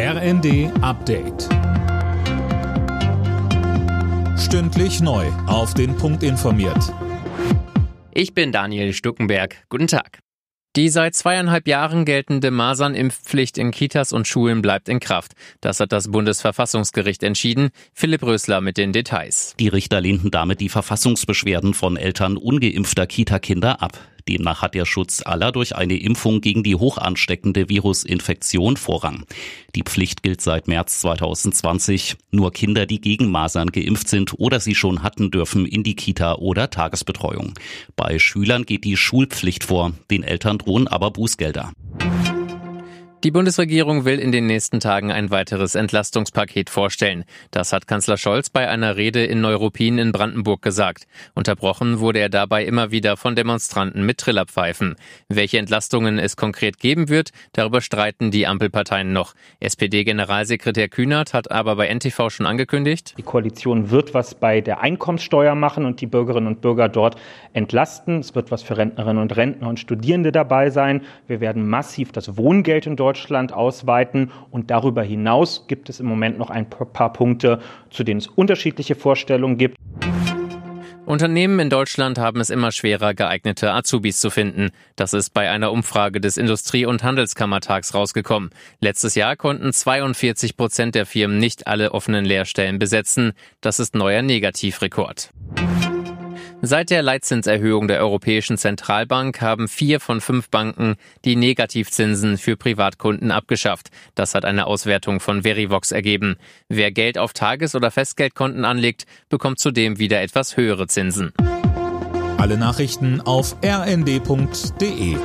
RND Update. Stündlich neu. Auf den Punkt informiert. Ich bin Daniel Stuckenberg. Guten Tag. Die seit zweieinhalb Jahren geltende Masernimpfpflicht in Kitas und Schulen bleibt in Kraft. Das hat das Bundesverfassungsgericht entschieden. Philipp Rösler mit den Details. Die Richter lehnten damit die Verfassungsbeschwerden von Eltern ungeimpfter Kita-Kinder ab. Demnach hat der Schutz aller durch eine Impfung gegen die hochansteckende Virusinfektion Vorrang. Die Pflicht gilt seit März 2020. Nur Kinder, die gegen Masern geimpft sind oder sie schon hatten, dürfen in die Kita oder Tagesbetreuung. Bei Schülern geht die Schulpflicht vor. Den Eltern drohen aber Bußgelder. Die Bundesregierung will in den nächsten Tagen ein weiteres Entlastungspaket vorstellen. Das hat Kanzler Scholz bei einer Rede in Neuruppin in Brandenburg gesagt. Unterbrochen wurde er dabei immer wieder von Demonstranten mit Trillerpfeifen. Welche Entlastungen es konkret geben wird, darüber streiten die Ampelparteien noch. SPD-Generalsekretär Kühnert hat aber bei NTV schon angekündigt, die Koalition wird was bei der Einkommenssteuer machen und die Bürgerinnen und Bürger dort entlasten. Es wird was für Rentnerinnen und Rentner und Studierende dabei sein. Wir werden massiv das Wohngeld in Deutschland Deutschland ausweiten. Und darüber hinaus gibt es im Moment noch ein paar Punkte, zu denen es unterschiedliche Vorstellungen gibt. Unternehmen in Deutschland haben es immer schwerer, geeignete Azubis zu finden. Das ist bei einer Umfrage des Industrie- und Handelskammertags rausgekommen. Letztes Jahr konnten 42 Prozent der Firmen nicht alle offenen Lehrstellen besetzen. Das ist neuer Negativrekord. Seit der Leitzinserhöhung der Europäischen Zentralbank haben vier von fünf Banken die Negativzinsen für Privatkunden abgeschafft. Das hat eine Auswertung von Verivox ergeben. Wer Geld auf Tages- oder Festgeldkonten anlegt, bekommt zudem wieder etwas höhere Zinsen. Alle Nachrichten auf rnd.de